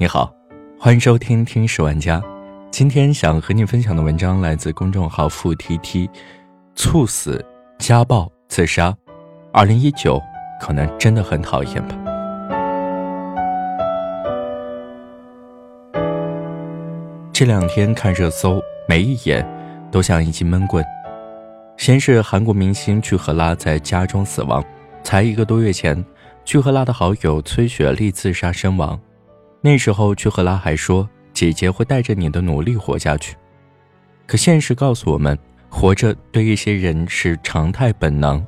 你好，欢迎收听《听十万家》。今天想和你分享的文章来自公众号“付 T T”，猝死、家暴、自杀，二零一九可能真的很讨厌吧。这两天看热搜，每一眼都像一记闷棍。先是韩国明星具荷拉在家中死亡，才一个多月前，具荷拉的好友崔雪莉自杀身亡。那时候，曲赫拉还说：“姐姐会带着你的努力活下去。”可现实告诉我们，活着对一些人是常态本能，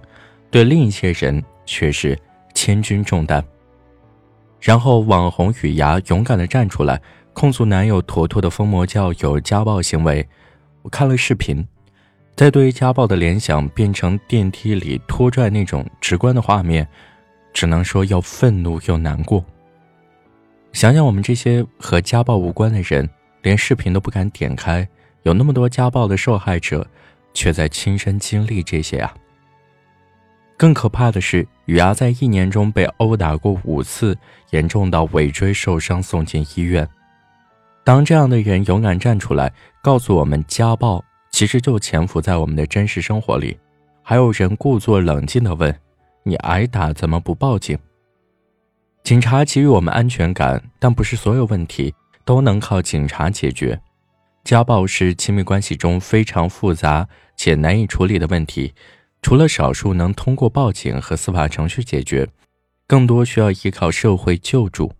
对另一些人却是千钧重担。然后，网红雨芽勇敢地站出来，控诉男友坨坨的疯魔教有家暴行为。我看了视频，在对家暴的联想变成电梯里拖拽那种直观的画面，只能说又愤怒又难过。想想我们这些和家暴无关的人，连视频都不敢点开，有那么多家暴的受害者，却在亲身经历这些啊。更可怕的是，雨芽在一年中被殴打过五次，严重到尾椎受伤送进医院。当这样的人勇敢站出来，告诉我们家暴其实就潜伏在我们的真实生活里，还有人故作冷静地问：“你挨打怎么不报警？”警察给予我们安全感，但不是所有问题都能靠警察解决。家暴是亲密关系中非常复杂且难以处理的问题，除了少数能通过报警和司法程序解决，更多需要依靠社会救助。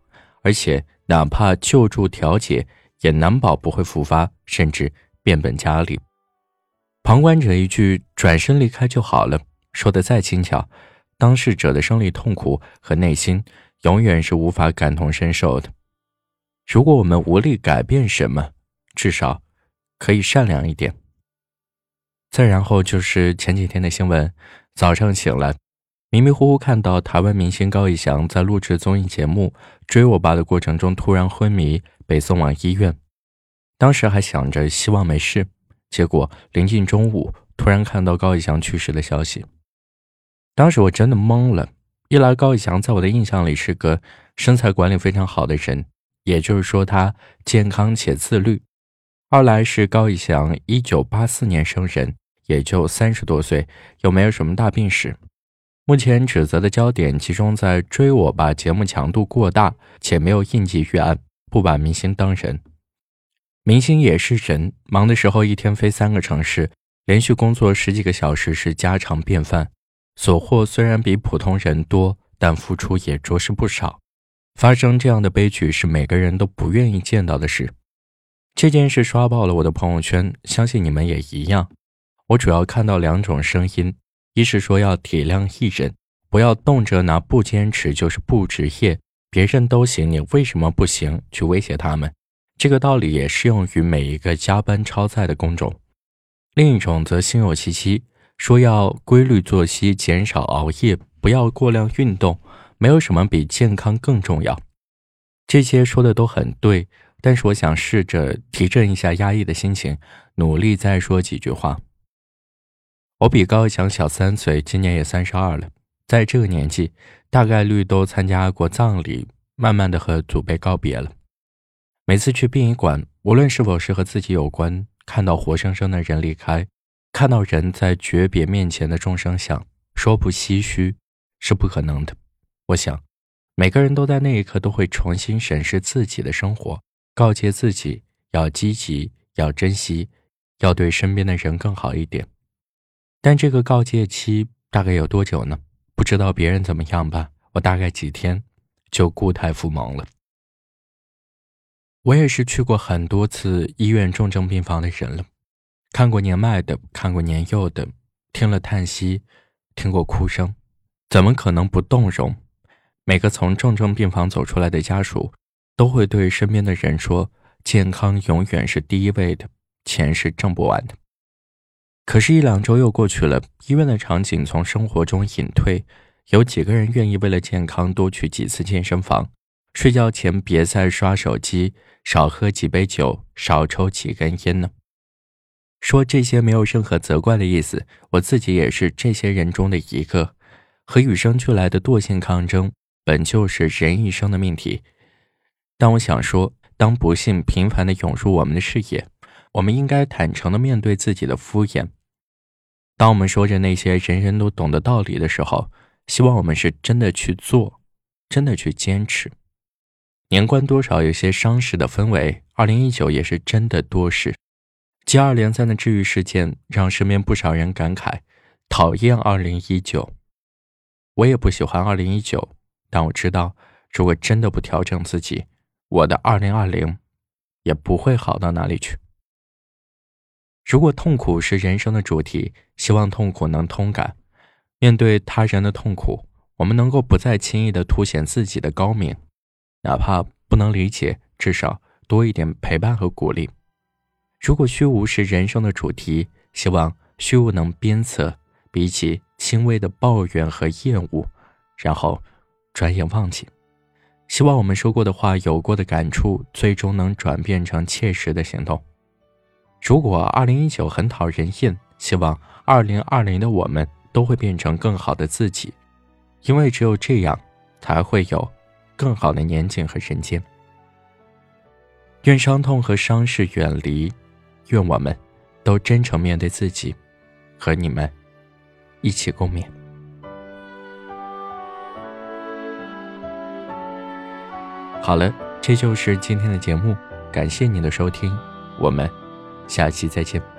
而且，哪怕救助调解，也难保不会复发，甚至变本加厉。旁观者一句“转身离开就好了”，说的再轻巧，当事者的生理痛苦和内心。永远是无法感同身受的。如果我们无力改变什么，至少可以善良一点。再然后就是前几天的新闻：早上醒来，迷迷糊糊看到台湾明星高以翔在录制综艺节目《追我吧》的过程中突然昏迷，被送往医院。当时还想着希望没事，结果临近中午，突然看到高以翔去世的消息。当时我真的懵了。一来，高以翔在我的印象里是个身材管理非常好的人，也就是说他健康且自律；二来是高以翔一九八四年生人，也就三十多岁，又没有什么大病史。目前指责的焦点集中在《追我吧》节目强度过大，且没有应急预案，不把明星当人。明星也是人，忙的时候一天飞三个城市，连续工作十几个小时是家常便饭。所获虽然比普通人多，但付出也着实不少。发生这样的悲剧是每个人都不愿意见到的事。这件事刷爆了我的朋友圈，相信你们也一样。我主要看到两种声音：一是说要体谅艺人，不要动辄拿不坚持就是不职业，别人都行，你为什么不行？去威胁他们。这个道理也适用于每一个加班超载的工种。另一种则心有戚戚。说要规律作息，减少熬夜，不要过量运动，没有什么比健康更重要。这些说的都很对，但是我想试着提振一下压抑的心情，努力再说几句话。我比高翔小三岁，今年也三十二了，在这个年纪，大概率都参加过葬礼，慢慢的和祖辈告别了。每次去殡仪馆，无论是否是和自己有关，看到活生生的人离开。看到人在诀别面前的众生相，说不唏嘘是不可能的。我想，每个人都在那一刻都会重新审视自己的生活，告诫自己要积极，要珍惜，要对身边的人更好一点。但这个告诫期大概有多久呢？不知道别人怎么样吧，我大概几天就固态复萌了。我也是去过很多次医院重症病房的人了。看过年迈的，看过年幼的，听了叹息，听过哭声，怎么可能不动容？每个从重症病房走出来的家属，都会对身边的人说：“健康永远是第一位的，钱是挣不完的。”可是，一两周又过去了，医院的场景从生活中隐退，有几个人愿意为了健康多去几次健身房？睡觉前别再刷手机，少喝几杯酒，少抽几根烟呢？说这些没有任何责怪的意思，我自己也是这些人中的一个。和与生俱来的惰性抗争，本就是人一生的命题。但我想说，当不幸频繁的涌入我们的视野，我们应该坦诚的面对自己的敷衍。当我们说着那些人人都懂的道理的时候，希望我们是真的去做，真的去坚持。年关多少有些伤势的氛围，二零一九也是真的多事。接二连三的治愈事件，让身边不少人感慨讨厌二零一九。我也不喜欢二零一九，但我知道，如果真的不调整自己，我的二零二零也不会好到哪里去。如果痛苦是人生的主题，希望痛苦能通感。面对他人的痛苦，我们能够不再轻易的凸显自己的高明，哪怕不能理解，至少多一点陪伴和鼓励。如果虚无是人生的主题，希望虚无能鞭策，比起轻微的抱怨和厌恶，然后转眼忘记。希望我们说过的话、有过的感触，最终能转变成切实的行动。如果二零一九很讨人厌，希望二零二零的我们。都会变成更好的自己，因为只有这样，才会有更好的年景和人间。愿伤痛和伤势远离，愿我们都真诚面对自己，和你们一起共勉。好了，这就是今天的节目，感谢您的收听，我们下期再见。